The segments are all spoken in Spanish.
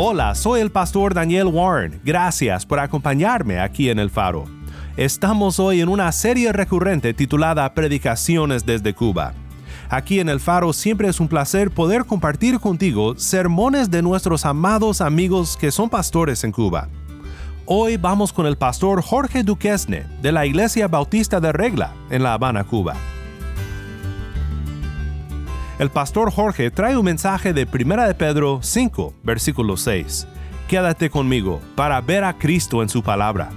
Hola, soy el pastor Daniel Warren. Gracias por acompañarme aquí en El Faro. Estamos hoy en una serie recurrente titulada Predicaciones desde Cuba. Aquí en El Faro siempre es un placer poder compartir contigo sermones de nuestros amados amigos que son pastores en Cuba. Hoy vamos con el pastor Jorge Duquesne de la Iglesia Bautista de Regla en La Habana, Cuba. El pastor Jorge trae un mensaje de 1 de Pedro 5, versículo 6. Quédate conmigo para ver a Cristo en su palabra.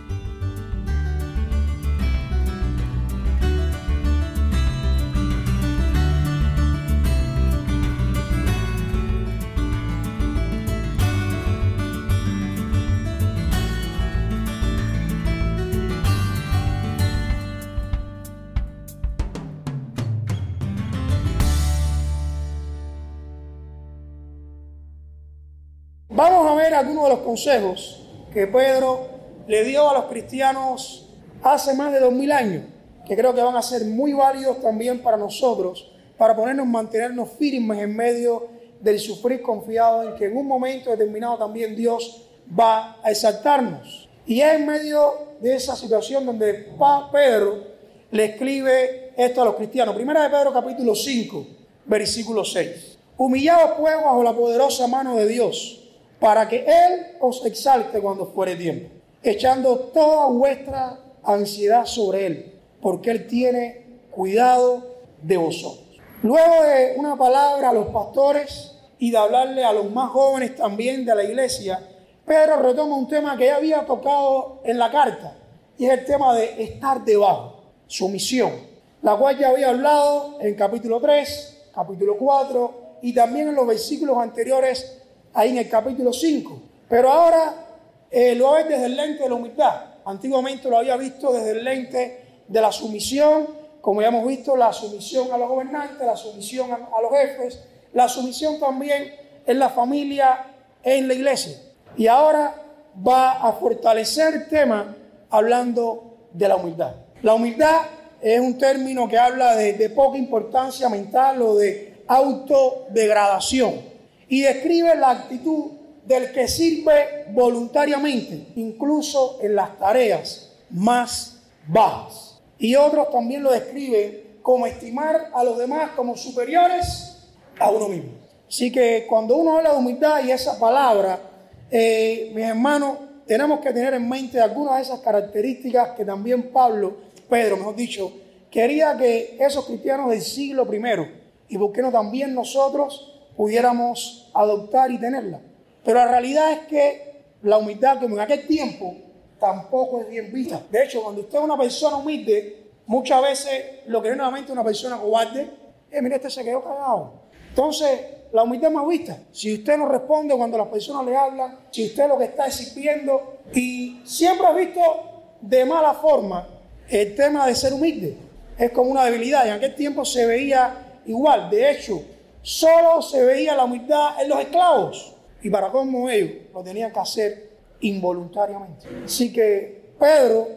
Los consejos que Pedro le dio a los cristianos hace más de dos mil años, que creo que van a ser muy válidos también para nosotros, para ponernos, mantenernos firmes en medio del sufrir confiado en que en un momento determinado también Dios va a exaltarnos. Y es en medio de esa situación donde Pedro le escribe esto a los cristianos. Primera de Pedro capítulo 5, versículo 6. Humillados pues bajo la poderosa mano de Dios para que Él os exalte cuando fuere tiempo, echando toda vuestra ansiedad sobre Él, porque Él tiene cuidado de vosotros. Luego de una palabra a los pastores y de hablarle a los más jóvenes también de la iglesia, Pedro retoma un tema que ya había tocado en la carta, y es el tema de estar debajo, sumisión, la cual ya había hablado en capítulo 3, capítulo 4 y también en los versículos anteriores ahí en el capítulo 5. Pero ahora eh, lo ve desde el lente de la humildad. Antiguamente lo había visto desde el lente de la sumisión, como ya hemos visto, la sumisión a los gobernantes, la sumisión a, a los jefes, la sumisión también en la familia, en la iglesia. Y ahora va a fortalecer el tema hablando de la humildad. La humildad es un término que habla de, de poca importancia mental o de autodegradación y describe la actitud del que sirve voluntariamente, incluso en las tareas más bajas. Y otros también lo describen como estimar a los demás como superiores a uno mismo. Así que cuando uno habla de humildad y esa palabra, eh, mis hermanos, tenemos que tener en mente algunas de esas características que también Pablo, Pedro, mejor dicho, quería que esos cristianos del siglo primero, y por qué no también nosotros, pudiéramos adoptar y tenerla. Pero la realidad es que la humildad, como en aquel tiempo, tampoco es bien vista. De hecho, cuando usted es una persona humilde, muchas veces lo que viene a la mente es una persona cobarde, eh, mire, este se quedó cagado. Entonces, la humildad es más vista. Si usted no responde cuando las personas le hablan, si usted lo que está existiendo, y siempre ha visto de mala forma el tema de ser humilde. Es como una debilidad. En aquel tiempo se veía igual. De hecho, solo se veía la humildad en los esclavos. Y para cómo ellos lo tenían que hacer involuntariamente. Así que Pedro,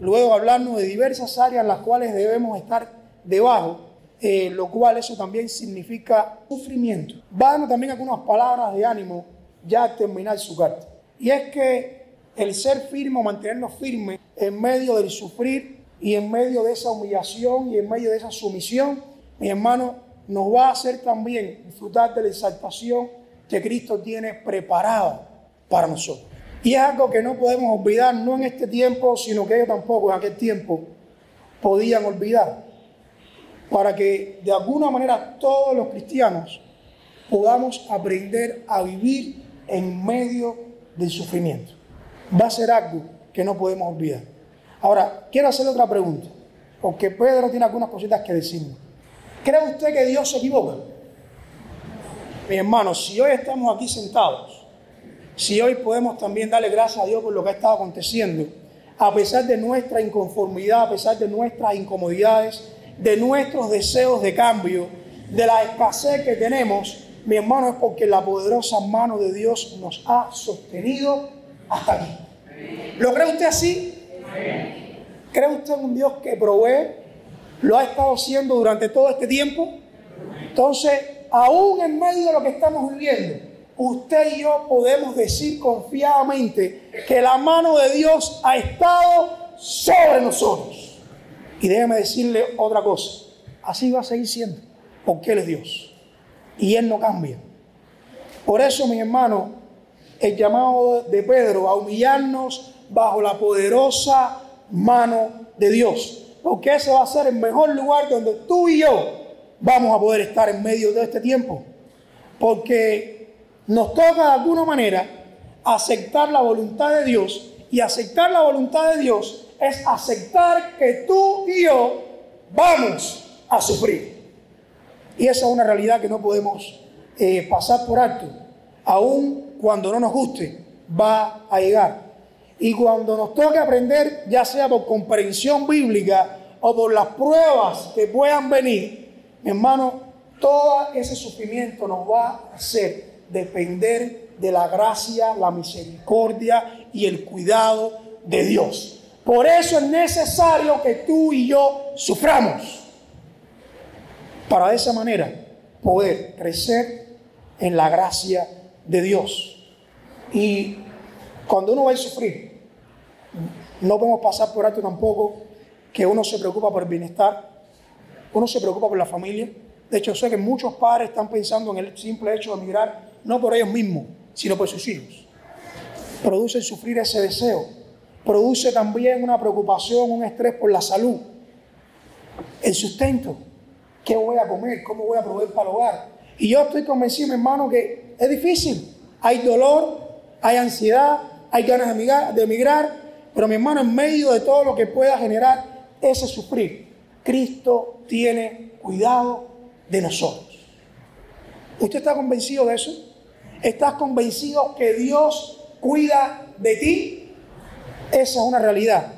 luego de hablarnos de diversas áreas en las cuales debemos estar debajo, eh, lo cual eso también significa sufrimiento. Va a darnos también algunas palabras de ánimo ya al terminar su carta. Y es que el ser firme o mantenernos firmes en medio del sufrir y en medio de esa humillación y en medio de esa sumisión, mi hermano, nos va a hacer también disfrutar de la exaltación que Cristo tiene preparada para nosotros. Y es algo que no podemos olvidar, no en este tiempo, sino que ellos tampoco en aquel tiempo podían olvidar. Para que de alguna manera todos los cristianos podamos aprender a vivir en medio del sufrimiento. Va a ser algo que no podemos olvidar. Ahora, quiero hacer otra pregunta. porque Pedro tiene algunas cositas que decirnos. ¿Cree usted que Dios se equivoca? Mi hermano, si hoy estamos aquí sentados, si hoy podemos también darle gracias a Dios por lo que ha estado aconteciendo, a pesar de nuestra inconformidad, a pesar de nuestras incomodidades, de nuestros deseos de cambio, de la escasez que tenemos, mi hermano, es porque la poderosa mano de Dios nos ha sostenido hasta aquí. ¿Lo cree usted así? ¿Cree usted en un Dios que provee? ¿Lo ha estado haciendo durante todo este tiempo? Entonces, aún en medio de lo que estamos viviendo, usted y yo podemos decir confiadamente que la mano de Dios ha estado sobre nosotros. Y déjeme decirle otra cosa, así va a seguir siendo, porque Él es Dios y Él no cambia. Por eso, mi hermano, el llamado de Pedro a humillarnos bajo la poderosa mano de Dios, porque ese va a ser el mejor lugar donde tú y yo vamos a poder estar en medio de este tiempo, porque nos toca de alguna manera aceptar la voluntad de Dios y aceptar la voluntad de Dios es aceptar que tú y yo vamos a sufrir. Y esa es una realidad que no podemos eh, pasar por alto. Aún cuando no nos guste, va a llegar. Y cuando nos toque aprender, ya sea por comprensión bíblica o por las pruebas que puedan venir, mi hermano, todo ese sufrimiento nos va a hacer depender de la gracia, la misericordia y el cuidado de Dios. Por eso es necesario que tú y yo suframos. Para de esa manera poder crecer en la gracia de Dios. Y cuando uno va a sufrir, no podemos pasar por alto tampoco que uno se preocupa por el bienestar, uno se preocupa por la familia. De hecho, sé que muchos padres están pensando en el simple hecho de emigrar, no por ellos mismos, sino por sus hijos. Produce sufrir ese deseo. Produce también una preocupación, un estrés por la salud, el sustento. ¿Qué voy a comer? ¿Cómo voy a proveer para el hogar? Y yo estoy convencido, mi hermano, que es difícil. Hay dolor, hay ansiedad, hay ganas de de emigrar, pero mi hermano, en medio de todo lo que pueda generar ese sufrir, Cristo tiene cuidado de nosotros. ¿Usted está convencido de eso? ¿Estás convencido que Dios cuida de ti? Esa es una realidad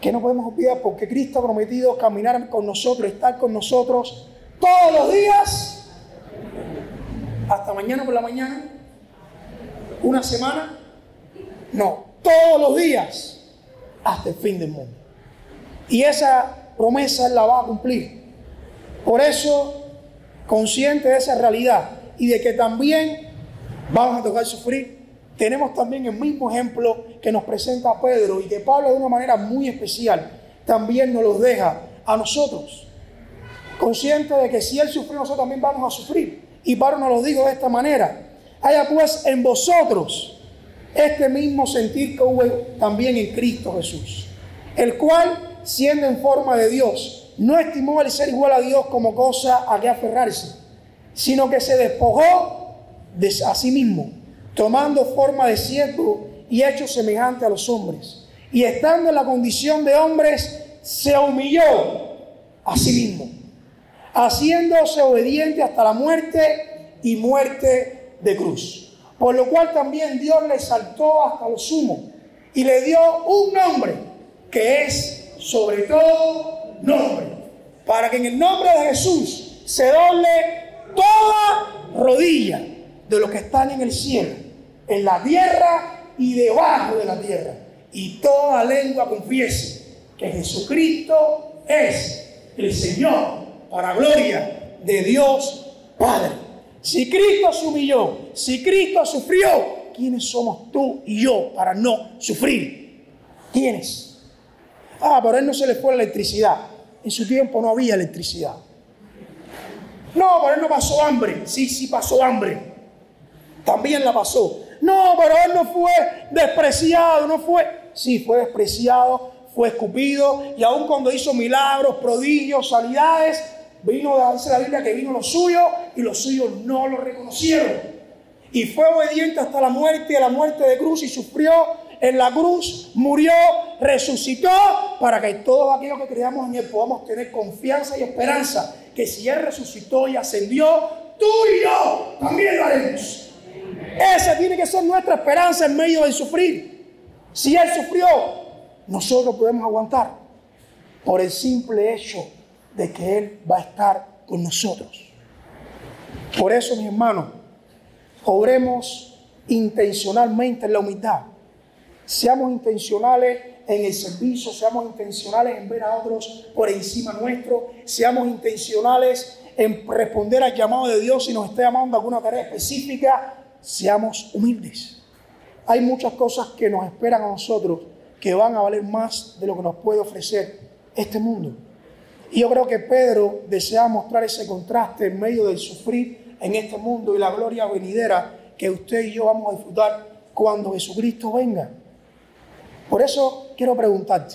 que no podemos olvidar porque Cristo ha prometido caminar con nosotros, estar con nosotros todos los días, hasta mañana por la mañana, una semana, no, todos los días, hasta el fin del mundo. Y esa promesa la va a cumplir. Por eso, consciente de esa realidad y de que también vamos a tocar sufrir, tenemos también el mismo ejemplo que nos presenta Pedro y que Pablo de una manera muy especial también nos los deja a nosotros. Consciente de que si Él sufrió, nosotros también vamos a sufrir. Y Pablo nos lo dijo de esta manera. Haya pues en vosotros este mismo sentir que hubo también en Cristo Jesús, el cual, siendo en forma de Dios, no estimó el ser igual a Dios como cosa a que aferrarse, sino que se despojó de a sí mismo tomando forma de siervo y hecho semejante a los hombres. Y estando en la condición de hombres, se humilló a sí mismo, haciéndose obediente hasta la muerte y muerte de cruz. Por lo cual también Dios le saltó hasta lo sumo y le dio un nombre que es sobre todo nombre, para que en el nombre de Jesús se doble toda rodilla de los que están en el cielo en la tierra y debajo de la tierra. Y toda lengua confiese que Jesucristo es el Señor para gloria de Dios Padre. Si Cristo se humilló, si Cristo sufrió, ¿quiénes somos tú y yo para no sufrir? ¿Quiénes? Ah, pero a él no se le fue la electricidad. En su tiempo no había electricidad. No, pero él no pasó hambre. Sí, sí pasó hambre. También la pasó. No, pero él no fue despreciado, no fue. Sí, fue despreciado, fue escupido y aun cuando hizo milagros, prodigios, sanidades, vino a darse la Biblia que vino los suyos y los suyos no lo reconocieron. Y fue obediente hasta la muerte, a la muerte de cruz y sufrió en la cruz, murió, resucitó, para que todos aquellos que creamos en Él podamos tener confianza y esperanza que si Él resucitó y ascendió, tú y yo también lo haremos. Esa tiene que ser nuestra esperanza en medio del sufrir. Si Él sufrió, nosotros podemos aguantar por el simple hecho de que Él va a estar con nosotros. Por eso, mis hermanos, obremos intencionalmente en la humildad. Seamos intencionales en el servicio, seamos intencionales en ver a otros por encima nuestro, seamos intencionales en responder al llamado de Dios si nos está llamando a alguna tarea específica, seamos humildes. Hay muchas cosas que nos esperan a nosotros que van a valer más de lo que nos puede ofrecer este mundo. Y yo creo que Pedro desea mostrar ese contraste en medio del sufrir en este mundo y la gloria venidera que usted y yo vamos a disfrutar cuando Jesucristo venga. Por eso quiero preguntarte,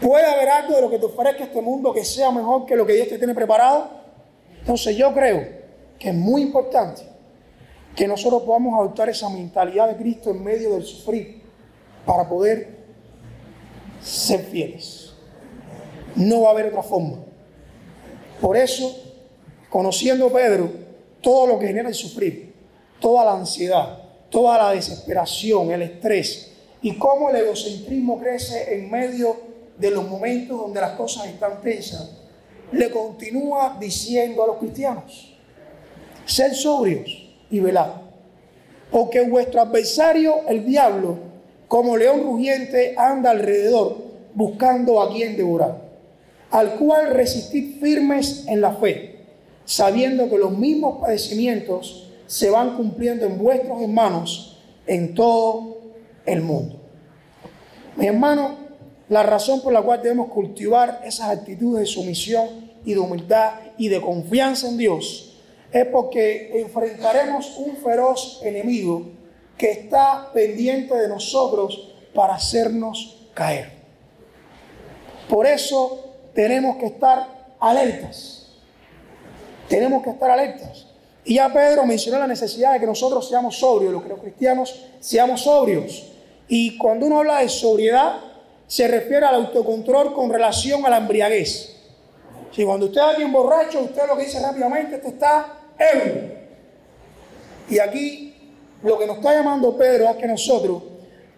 ¿puede haber algo de lo que te ofrezca este mundo que sea mejor que lo que Dios te tiene preparado? Entonces yo creo que es muy importante que nosotros podamos adoptar esa mentalidad de Cristo en medio del sufrir para poder ser fieles. No va a haber otra forma. Por eso, conociendo Pedro, todo lo que genera el sufrir, toda la ansiedad, toda la desesperación, el estrés y cómo el egocentrismo crece en medio de los momentos donde las cosas están tensas, le continúa diciendo a los cristianos, ser sobrios y velad, porque vuestro adversario, el diablo, como león rugiente, anda alrededor buscando a quien devorar, al cual resistid firmes en la fe, sabiendo que los mismos padecimientos se van cumpliendo en vuestros hermanos en todo el mundo. Mi hermano, la razón por la cual debemos cultivar esas actitudes de sumisión y de humildad y de confianza en Dios es porque enfrentaremos un feroz enemigo que está pendiente de nosotros para hacernos caer. Por eso tenemos que estar alertas. Tenemos que estar alertas. Y ya Pedro mencionó la necesidad de que nosotros seamos sobrios, los que cristianos seamos sobrios. Y cuando uno habla de sobriedad, se refiere al autocontrol con relación a la embriaguez. Si cuando usted es alguien borracho, usted lo que dice rápidamente, este está ebrio. Y aquí lo que nos está llamando Pedro es que nosotros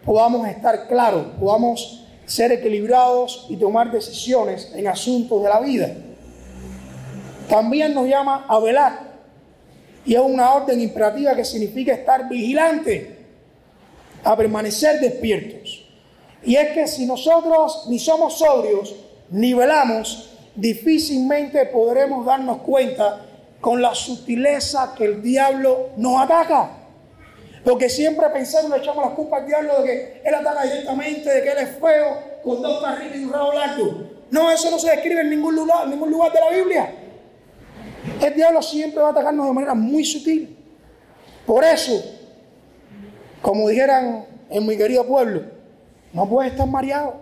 podamos estar claros, podamos ser equilibrados y tomar decisiones en asuntos de la vida. También nos llama a velar. Y es una orden imperativa que significa estar vigilante, a permanecer despiertos. Y es que si nosotros ni somos sobrios, ni velamos, difícilmente podremos darnos cuenta con la sutileza que el diablo nos ataca. Porque siempre pensamos, le echamos la culpa al diablo de que él ataca directamente, de que él es feo, con dos carriles y un rabo largo. No, eso no se describe en ningún lugar, ningún lugar de la Biblia. El diablo siempre va a atacarnos de manera muy sutil. Por eso, como dijeran en mi querido pueblo, no puedes estar mareado.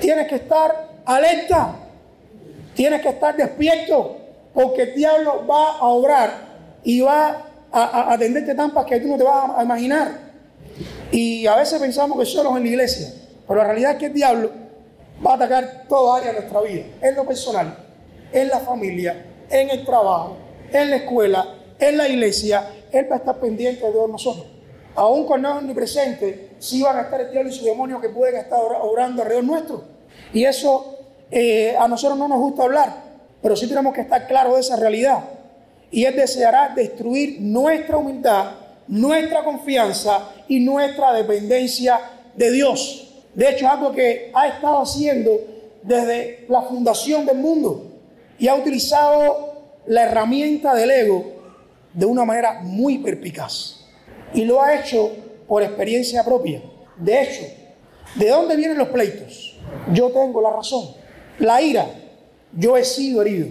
Tienes que estar alerta. Tienes que estar despierto. Porque el diablo va a obrar y va a, a, tenderte tampas que tú no te vas a imaginar. Y a veces pensamos que solo en la iglesia. Pero la realidad es que el diablo va a atacar toda área de nuestra vida. En lo personal, en la familia, en el trabajo, en la escuela, en la iglesia. Él va a estar pendiente de todos nosotros. Aún cuando no es presente, sí van a estar el diablo y su demonio que pueden estar obrando alrededor nuestro. Y eso eh, a nosotros no nos gusta hablar, pero sí tenemos que estar claros de esa realidad. Y Él deseará destruir nuestra humildad, nuestra confianza y nuestra dependencia de Dios. De hecho, es algo que ha estado haciendo desde la fundación del mundo y ha utilizado la herramienta del ego de una manera muy perpicaz. Y lo ha hecho por experiencia propia. De hecho, ¿de dónde vienen los pleitos? Yo tengo la razón. La ira, yo he sido herido.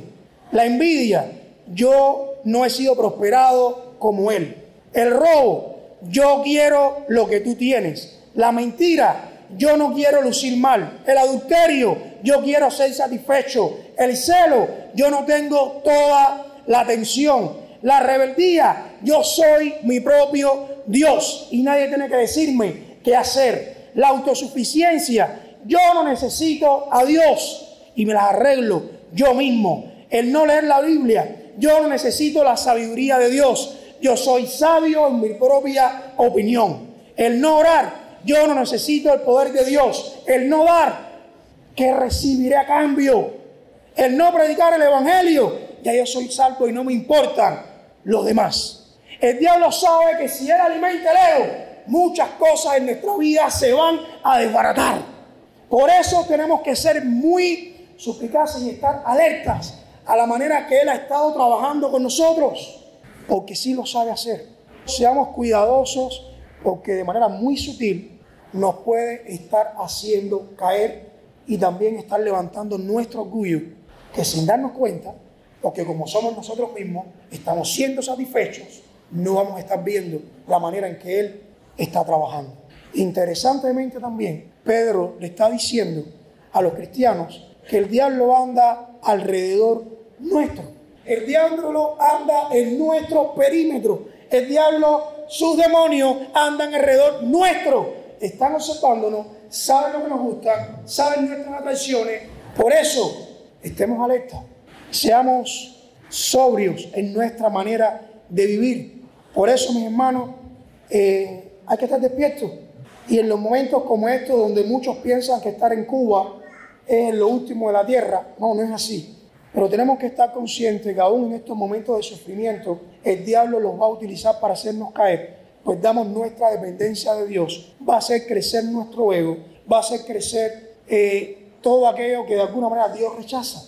La envidia, yo no he sido prosperado como él. El robo, yo quiero lo que tú tienes. La mentira, yo no quiero lucir mal. El adulterio, yo quiero ser satisfecho. El celo, yo no tengo toda la atención. La rebeldía, yo soy mi propio Dios y nadie tiene que decirme qué hacer. La autosuficiencia, yo no necesito a Dios y me las arreglo yo mismo. El no leer la Biblia, yo no necesito la sabiduría de Dios. Yo soy sabio en mi propia opinión. El no orar, yo no necesito el poder de Dios. El no dar, ¿qué recibiré a cambio? El no predicar el Evangelio, ya yo soy salvo y no me importan los demás. El diablo sabe que si él alimenta el ego, muchas cosas en nuestra vida se van a desbaratar. Por eso tenemos que ser muy suplicaces y estar alertas a la manera que Él ha estado trabajando con nosotros, porque sí lo sabe hacer. Seamos cuidadosos porque de manera muy sutil nos puede estar haciendo caer y también estar levantando nuestro orgullo, que sin darnos cuenta, porque como somos nosotros mismos, estamos siendo satisfechos, no vamos a estar viendo la manera en que Él está trabajando. Interesantemente también, Pedro le está diciendo a los cristianos que el diablo anda alrededor nuestro. El diablo anda en nuestro perímetro. El diablo, sus demonios andan alrededor nuestro. Están observándonos, saben lo que nos gusta, saben nuestras atracciones. Por eso, estemos alertas. Seamos sobrios en nuestra manera de vivir. Por eso, mis hermanos, eh, hay que estar despiertos. Y en los momentos como estos, donde muchos piensan que estar en Cuba es lo último de la tierra, no, no es así. Pero tenemos que estar conscientes que aún en estos momentos de sufrimiento, el diablo los va a utilizar para hacernos caer, pues damos nuestra dependencia de Dios, va a hacer crecer nuestro ego, va a hacer crecer eh, todo aquello que de alguna manera Dios rechaza.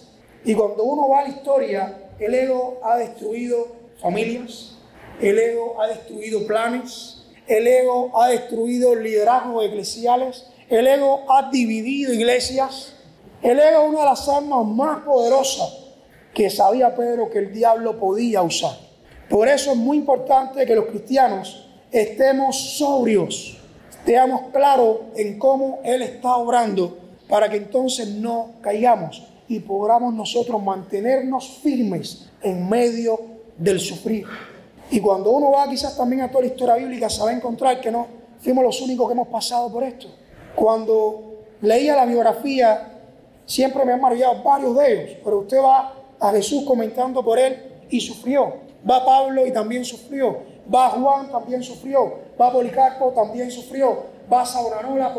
Y cuando uno va a la historia, el ego ha destruido familias, el ego ha destruido planes, el ego ha destruido liderazgos eclesiales, el ego ha dividido iglesias, ego es una de las armas más poderosas que sabía Pedro que el diablo podía usar. Por eso es muy importante que los cristianos estemos sobrios, estemos claros en cómo Él está obrando para que entonces no caigamos y podamos nosotros mantenernos firmes en medio del sufrir. Y cuando uno va quizás también a toda la historia bíblica, se va a encontrar que no fuimos los únicos que hemos pasado por esto. Cuando leía la biografía Siempre me han maravillado varios de ellos, pero usted va a Jesús comentando por él y sufrió. Va Pablo y también sufrió. Va Juan, también sufrió. Va Policarpo, también sufrió. Va Sauranola,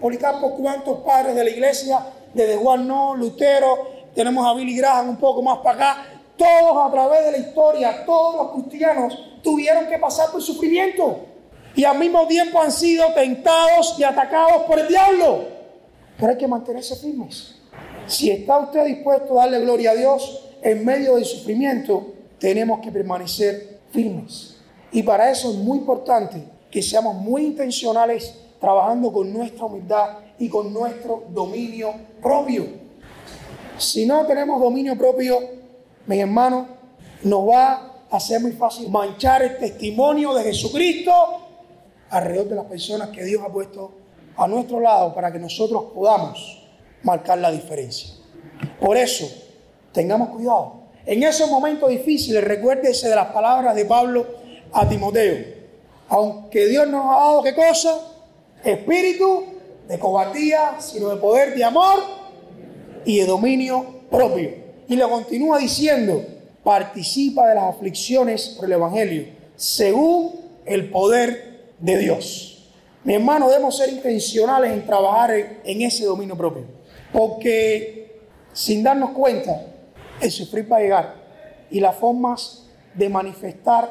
Policarpo, cuántos padres de la iglesia, desde Juan no, Lutero, tenemos a Billy Graham un poco más para acá. Todos a través de la historia, todos los cristianos tuvieron que pasar por sufrimiento. Y al mismo tiempo han sido tentados y atacados por el diablo. Pero hay que mantenerse firmes. Si está usted dispuesto a darle gloria a Dios en medio del sufrimiento, tenemos que permanecer firmes. Y para eso es muy importante que seamos muy intencionales trabajando con nuestra humildad y con nuestro dominio propio. Si no tenemos dominio propio, mis hermanos, nos va a ser muy fácil manchar el testimonio de Jesucristo alrededor de las personas que Dios ha puesto a nuestro lado para que nosotros podamos marcar la diferencia. Por eso, tengamos cuidado. En esos momentos difíciles, recuérdese de las palabras de Pablo a Timoteo. Aunque Dios nos ha dado qué cosa? Espíritu de cobardía, sino de poder, de amor y de dominio propio. Y le continúa diciendo, participa de las aflicciones por el Evangelio, según el poder de Dios. Mi hermano, debemos ser intencionales en trabajar en, ese dominio propio. Porque sin darnos cuenta, el sufrir va a llegar. Y las formas de manifestar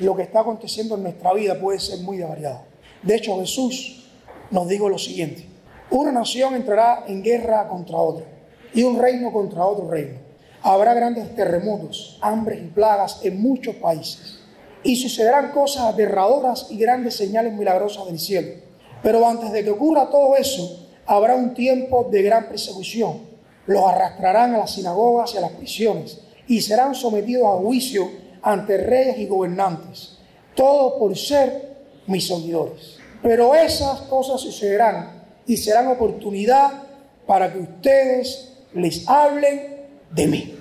lo que está aconteciendo en nuestra vida puede ser muy variada. De hecho, Jesús nos dijo lo siguiente. Una nación entrará en guerra contra otra y un reino contra otro reino. Habrá grandes terremotos, hambres y plagas en muchos países y sucederán cosas aterradoras y grandes señales milagrosas del cielo. Pero antes de que ocurra todo eso, habrá un tiempo de gran persecución. Los arrastrarán a las sinagogas y a las prisiones y serán sometidos a juicio ante reyes y gobernantes, todo por ser mis seguidores. Pero esas cosas sucederán y serán oportunidad para que ustedes les hablen de mí.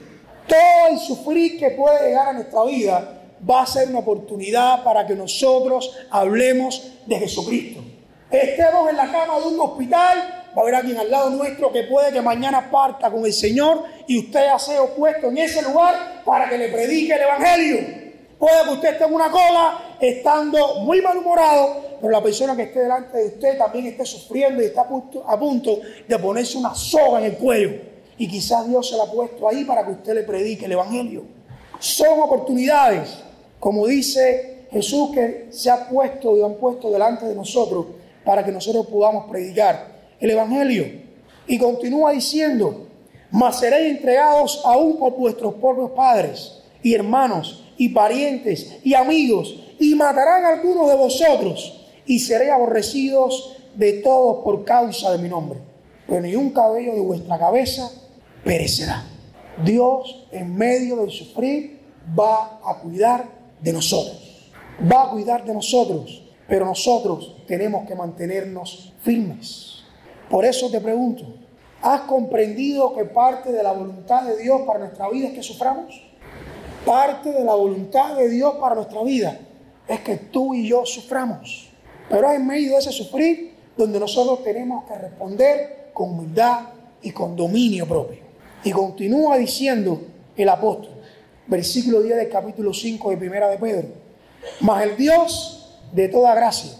Todo el sufrir que puede llegar a nuestra vida va a ser una oportunidad para que nosotros hablemos de Jesucristo. Estemos en la cama de un hospital, va a haber alguien al lado nuestro que puede que mañana parta con el Señor y usted ha sido puesto en ese lugar para que le predique el Evangelio. Puede que usted esté en una cola estando muy malhumorado, pero la persona que esté delante de usted también esté sufriendo y está a punto, a punto de ponerse una soga en el cuello. Y quizás Dios se la ha puesto ahí para que usted le predique el Evangelio. Son oportunidades, como dice Jesús, que se ha puesto y han puesto delante de nosotros para que nosotros podamos predicar el Evangelio. Y continúa diciendo, mas seréis entregados aún por vuestros propios padres y hermanos y parientes y amigos, y matarán a algunos de vosotros, y seréis aborrecidos de todos por causa de mi nombre. Pero ni un cabello de vuestra cabeza perecerá. Dios en medio del sufrir va a cuidar de nosotros. Va a cuidar de nosotros, pero nosotros tenemos que mantenernos firmes. Por eso te pregunto, ¿has comprendido que parte de la voluntad de Dios para nuestra vida es que suframos? Parte de la voluntad de Dios para nuestra vida es que tú y yo suframos. Pero en medio de ese sufrir donde nosotros tenemos que responder con humildad y con dominio propio. Y continúa diciendo el apóstol, versículo 10 del capítulo 5 de Primera de Pedro, mas el Dios de toda gracia,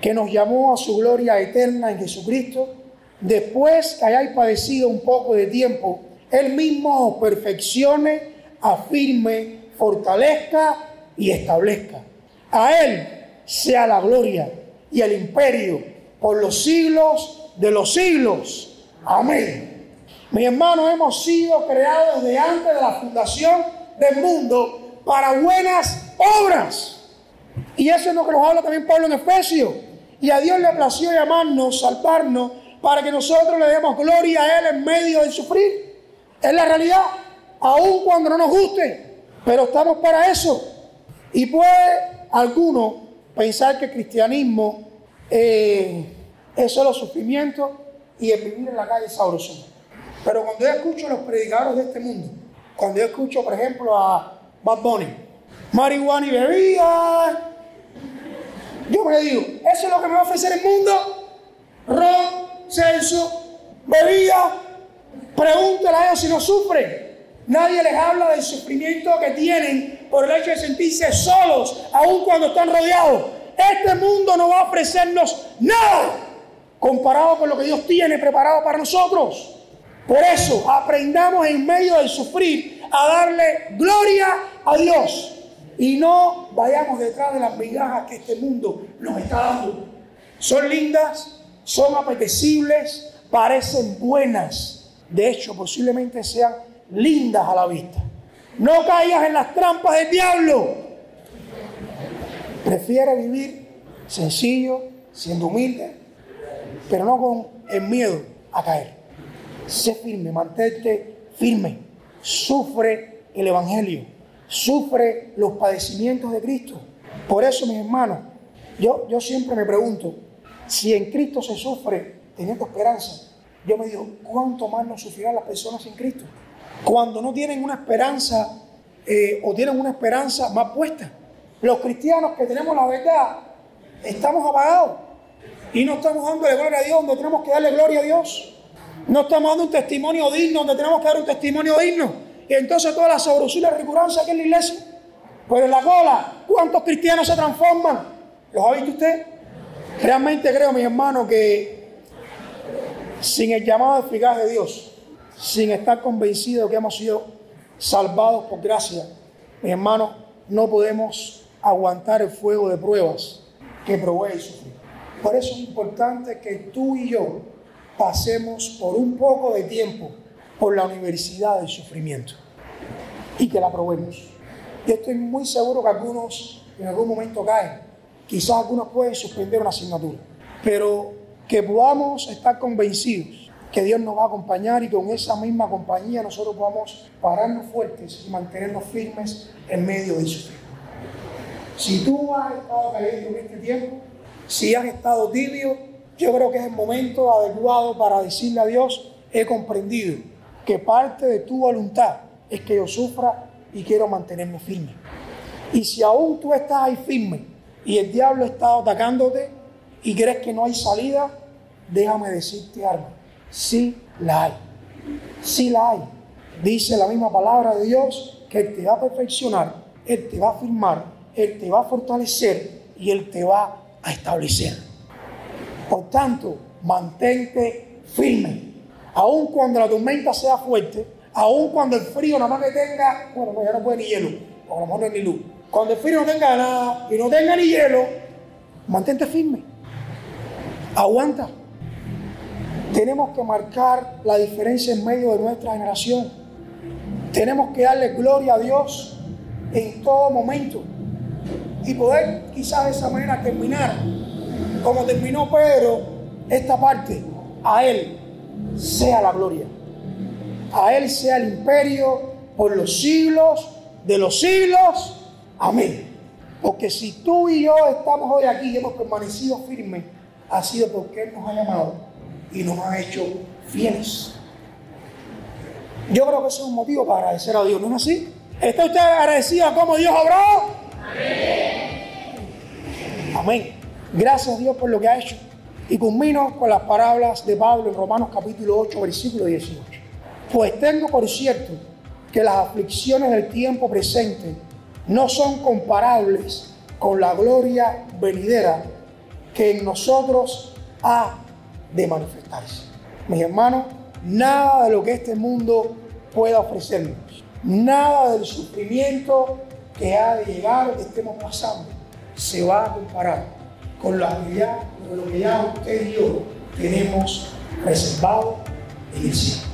que nos llamó a su gloria eterna en Jesucristo, después que hayáis padecido un poco de tiempo, Él mismo os perfeccione, afirme, fortalezca y establezca. A Él sea la gloria y el imperio por los siglos de los siglos. Amén. Mi hermano, hemos sido creados desde antes de la fundación del mundo para buenas obras. Y eso es lo que nos habla también Pablo en Efesios. Y a Dios le plació llamarnos, salvarnos, para que nosotros le demos gloria a Él en medio del sufrir. Es la realidad, aun cuando no nos guste, pero estamos para eso. Y puede alguno pensar que el cristianismo eh, es solo sufrimiento y el vivir en la calle sabroso. Pero cuando yo escucho a los predicadores de este mundo, cuando yo escucho, por ejemplo, a Bad Bunny, marihuana y bebida, yo me digo, ¿eso es lo que me va a ofrecer el mundo? Ron, sexo, bebida. Pregúntale a ellos si no sufren. Nadie les habla del sufrimiento que tienen por el hecho de sentirse solos, aun cuando están rodeados. Este mundo no va a ofrecernos nada comparado con lo que Dios tiene preparado para nosotros. Por eso aprendamos en medio del sufrir a darle gloria a Dios y no vayamos detrás de las migajas que este mundo nos está dando. Son lindas, son apetecibles, parecen buenas. De hecho, posiblemente sean lindas a la vista. No caigas en las trampas del diablo. Prefiere vivir sencillo, siendo humilde, pero no con el miedo a caer. Sé firme, mantente firme. Sufre el Evangelio. Sufre los padecimientos de Cristo. Por eso, mis hermanos, yo, yo siempre me pregunto, si en Cristo se sufre teniendo esperanza, yo me digo, ¿cuánto más nos sufrirán las personas sin Cristo? Cuando no tienen una esperanza eh, o tienen una esperanza más puesta. Los cristianos que tenemos la verdad, estamos apagados y no estamos dándole gloria a Dios donde tenemos que darle gloria a Dios. No estamos dando un testimonio digno donde tenemos que dar un testimonio digno. Y entonces toda la sabrosura y recurrencia aquí en la iglesia. Pero en la cola, ¿cuántos cristianos se transforman? ¿Los ha visto usted? Realmente creo, mi hermano, que sin el llamado eficaz de Dios, sin estar convencido que hemos sido salvados por gracia, mi hermano, no podemos aguantar el fuego de pruebas que provee el sufrir. Por eso es importante que tú y yo pasemos por un poco de tiempo por la universidad del sufrimiento y que la probemos. Yo estoy muy seguro que algunos en algún momento caen. Quizás algunos pueden suspender una asignatura. Pero que podamos estar convencidos que Dios nos va a acompañar y con esa misma compañía nosotros podamos pararnos fuertes y mantenernos firmes en medio de sufrir. Si tú has estado cayendo en este tiempo, si has estado tibio, yo creo que es el momento adecuado para decirle a Dios, he comprendido que parte de tu voluntad es que yo sufra y quiero mantenerme firme. Y si aún tú estás ahí firme y el diablo está atacándote y crees que no hay salida, déjame decirte algo. Sí la hay. Sí la hay. Dice la misma palabra de Dios que Él te va a perfeccionar, Él te va a firmar, Él te va a fortalecer y Él te va a establecer. Por tanto, mantente firme. Aun cuando la tormenta sea fuerte, aun cuando el frío nada más que tenga, bueno, ya no puede ni hielo, o a lo mejor no hay ni luz. Cuando el frío no tenga nada y no tenga ni hielo, mantente firme. Aguanta. Tenemos que marcar la diferencia en medio de nuestra generación. Tenemos que darle gloria a Dios en todo momento y poder quizás de esa manera terminar como terminó Pedro esta parte. A Él sea la gloria. A Él sea el imperio por los siglos de los siglos. Amén. Porque si tú y yo estamos hoy aquí y hemos permanecido firmes, ha sido porque Él nos ha llamado y nos ha hecho fieles. Yo creo que eso es un motivo para agradecer a Dios, ¿no es así? ¿Está usted agradecido a cómo Dios obró? Amén. Amén. Gracias a Dios por lo que ha hecho. Y culmino con las palabras de Pablo en Romanos capítulo 8, versículo 18. Pues tengo por cierto que las aflicciones del tiempo presente no son comparables con la gloria venidera que en nosotros ha de manifestarse. Mis hermanos, nada de lo que este mundo pueda ofrecernos, nada del sufrimiento que ha de llegar que estemos pasando, se va a comparar con lo que ya usted y yo tenemos reservado en el cielo.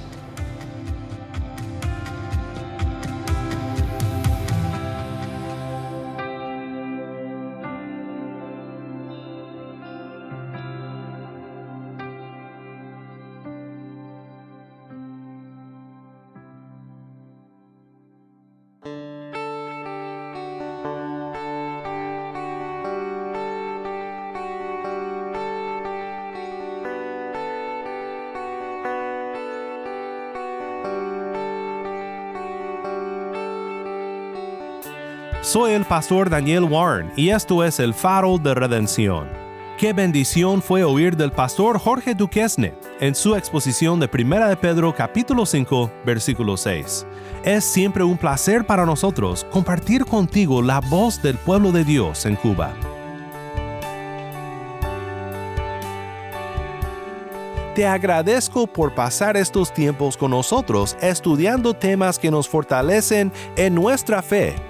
Soy el pastor Daniel Warren y esto es el faro de redención. Qué bendición fue oír del pastor Jorge Duquesne en su exposición de 1 de Pedro capítulo 5 versículo 6. Es siempre un placer para nosotros compartir contigo la voz del pueblo de Dios en Cuba. Te agradezco por pasar estos tiempos con nosotros estudiando temas que nos fortalecen en nuestra fe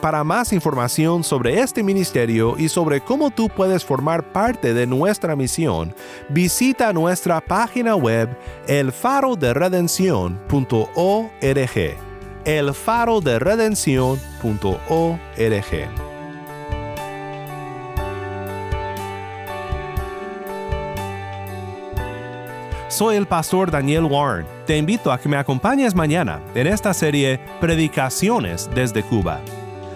Para más información sobre este ministerio y sobre cómo tú puedes formar parte de nuestra misión, visita nuestra página web elfaroderedención.org. elfaroderedención.org. Soy el pastor Daniel Warren. Te invito a que me acompañes mañana en esta serie Predicaciones desde Cuba